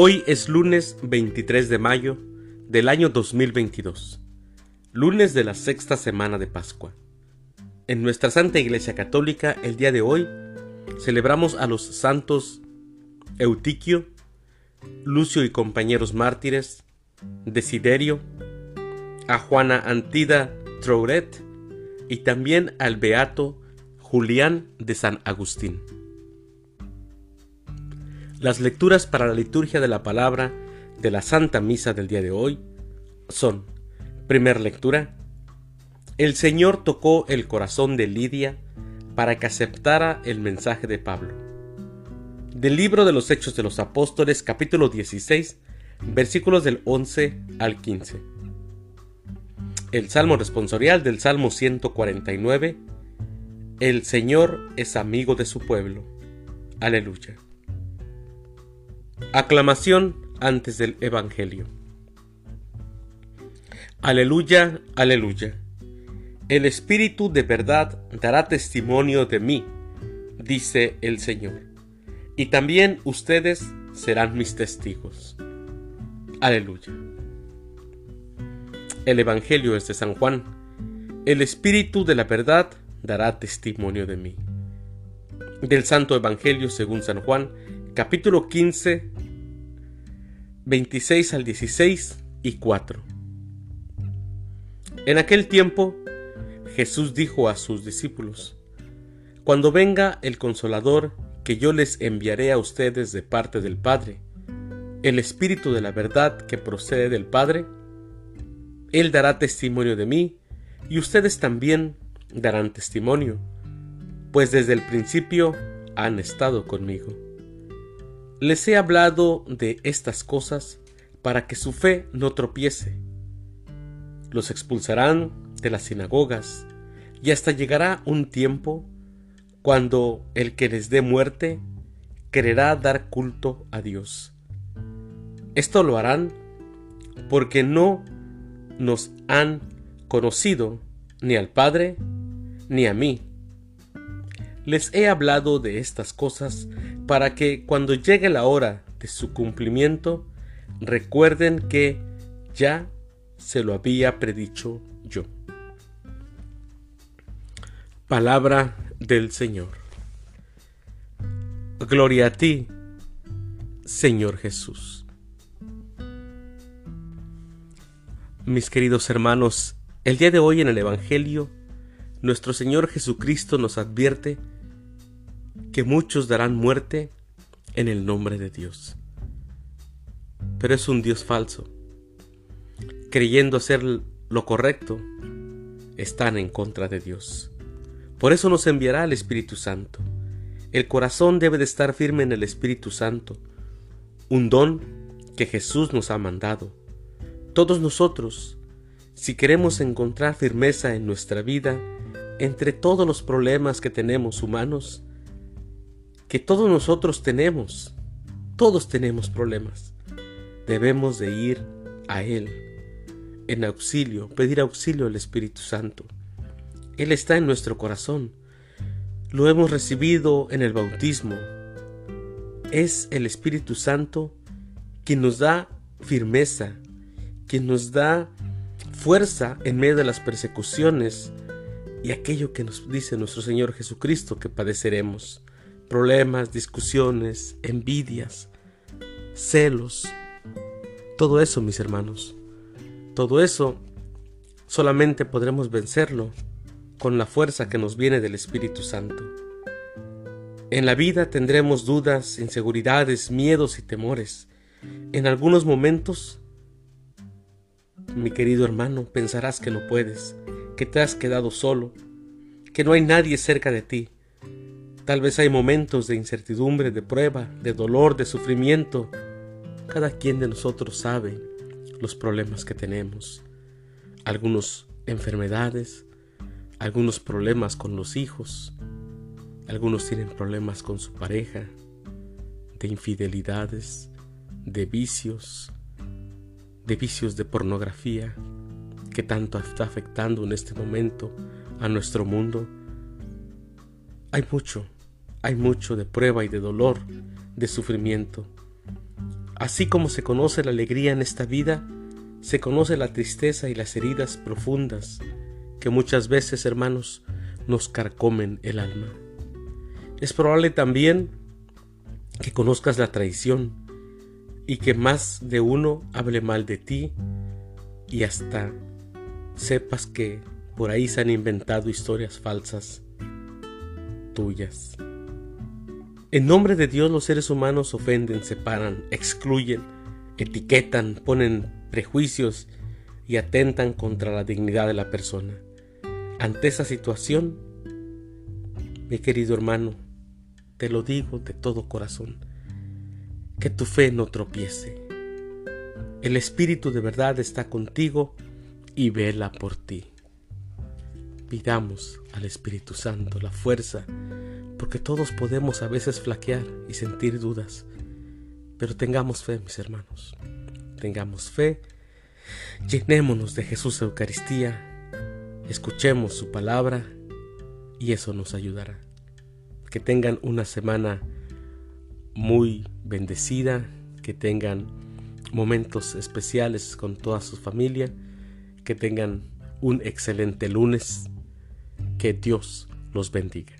Hoy es lunes 23 de mayo del año 2022, lunes de la sexta semana de Pascua. En nuestra Santa Iglesia Católica, el día de hoy, celebramos a los santos Eutiquio, Lucio y compañeros mártires, Desiderio, a Juana Antida Trouret y también al beato Julián de San Agustín. Las lecturas para la liturgia de la palabra de la Santa Misa del día de hoy son, primer lectura, el Señor tocó el corazón de Lidia para que aceptara el mensaje de Pablo. Del libro de los Hechos de los Apóstoles capítulo 16 versículos del 11 al 15. El Salmo responsorial del Salmo 149. El Señor es amigo de su pueblo. Aleluya. Aclamación antes del Evangelio. Aleluya, aleluya. El Espíritu de verdad dará testimonio de mí, dice el Señor, y también ustedes serán mis testigos. Aleluya. El Evangelio es de San Juan. El Espíritu de la verdad dará testimonio de mí. Del Santo Evangelio según San Juan, capítulo 15, 26 al 16 y 4. En aquel tiempo, Jesús dijo a sus discípulos, Cuando venga el consolador que yo les enviaré a ustedes de parte del Padre, el Espíritu de la verdad que procede del Padre, Él dará testimonio de mí, y ustedes también darán testimonio, pues desde el principio han estado conmigo. Les he hablado de estas cosas para que su fe no tropiece. Los expulsarán de las sinagogas, y hasta llegará un tiempo cuando el que les dé muerte quererá dar culto a Dios. Esto lo harán porque no nos han conocido ni al Padre ni a mí. Les he hablado de estas cosas para que cuando llegue la hora de su cumplimiento recuerden que ya se lo había predicho yo. Palabra del Señor. Gloria a ti, Señor Jesús. Mis queridos hermanos, el día de hoy en el Evangelio, nuestro Señor Jesucristo nos advierte que muchos darán muerte en el nombre de Dios. Pero es un Dios falso. Creyendo hacer lo correcto, están en contra de Dios. Por eso nos enviará el Espíritu Santo. El corazón debe de estar firme en el Espíritu Santo, un don que Jesús nos ha mandado todos nosotros, si queremos encontrar firmeza en nuestra vida, entre todos los problemas que tenemos humanos, que todos nosotros tenemos, todos tenemos problemas, debemos de ir a Él en auxilio, pedir auxilio al Espíritu Santo. Él está en nuestro corazón, lo hemos recibido en el bautismo. Es el Espíritu Santo quien nos da firmeza, quien nos da fuerza en medio de las persecuciones y aquello que nos dice nuestro Señor Jesucristo que padeceremos. Problemas, discusiones, envidias, celos. Todo eso, mis hermanos. Todo eso solamente podremos vencerlo con la fuerza que nos viene del Espíritu Santo. En la vida tendremos dudas, inseguridades, miedos y temores. En algunos momentos mi querido hermano, pensarás que no puedes, que te has quedado solo, que no hay nadie cerca de ti. Tal vez hay momentos de incertidumbre, de prueba, de dolor, de sufrimiento. Cada quien de nosotros sabe los problemas que tenemos. Algunos enfermedades, algunos problemas con los hijos, algunos tienen problemas con su pareja, de infidelidades, de vicios, de vicios de pornografía que tanto está afectando en este momento a nuestro mundo. Hay mucho, hay mucho de prueba y de dolor, de sufrimiento. Así como se conoce la alegría en esta vida, se conoce la tristeza y las heridas profundas que muchas veces, hermanos, nos carcomen el alma. Es probable también que conozcas la traición y que más de uno hable mal de ti y hasta sepas que por ahí se han inventado historias falsas tuyas. En nombre de Dios los seres humanos ofenden, separan, excluyen, etiquetan, ponen prejuicios y atentan contra la dignidad de la persona. Ante esa situación, mi querido hermano, te lo digo de todo corazón, que tu fe no tropiece. El Espíritu de verdad está contigo y vela por ti. Pidamos al Espíritu Santo la fuerza, porque todos podemos a veces flaquear y sentir dudas, pero tengamos fe, mis hermanos, tengamos fe, llenémonos de Jesús Eucaristía, escuchemos su palabra y eso nos ayudará. Que tengan una semana muy bendecida, que tengan momentos especiales con toda su familia, que tengan un excelente lunes, que Dios los bendiga.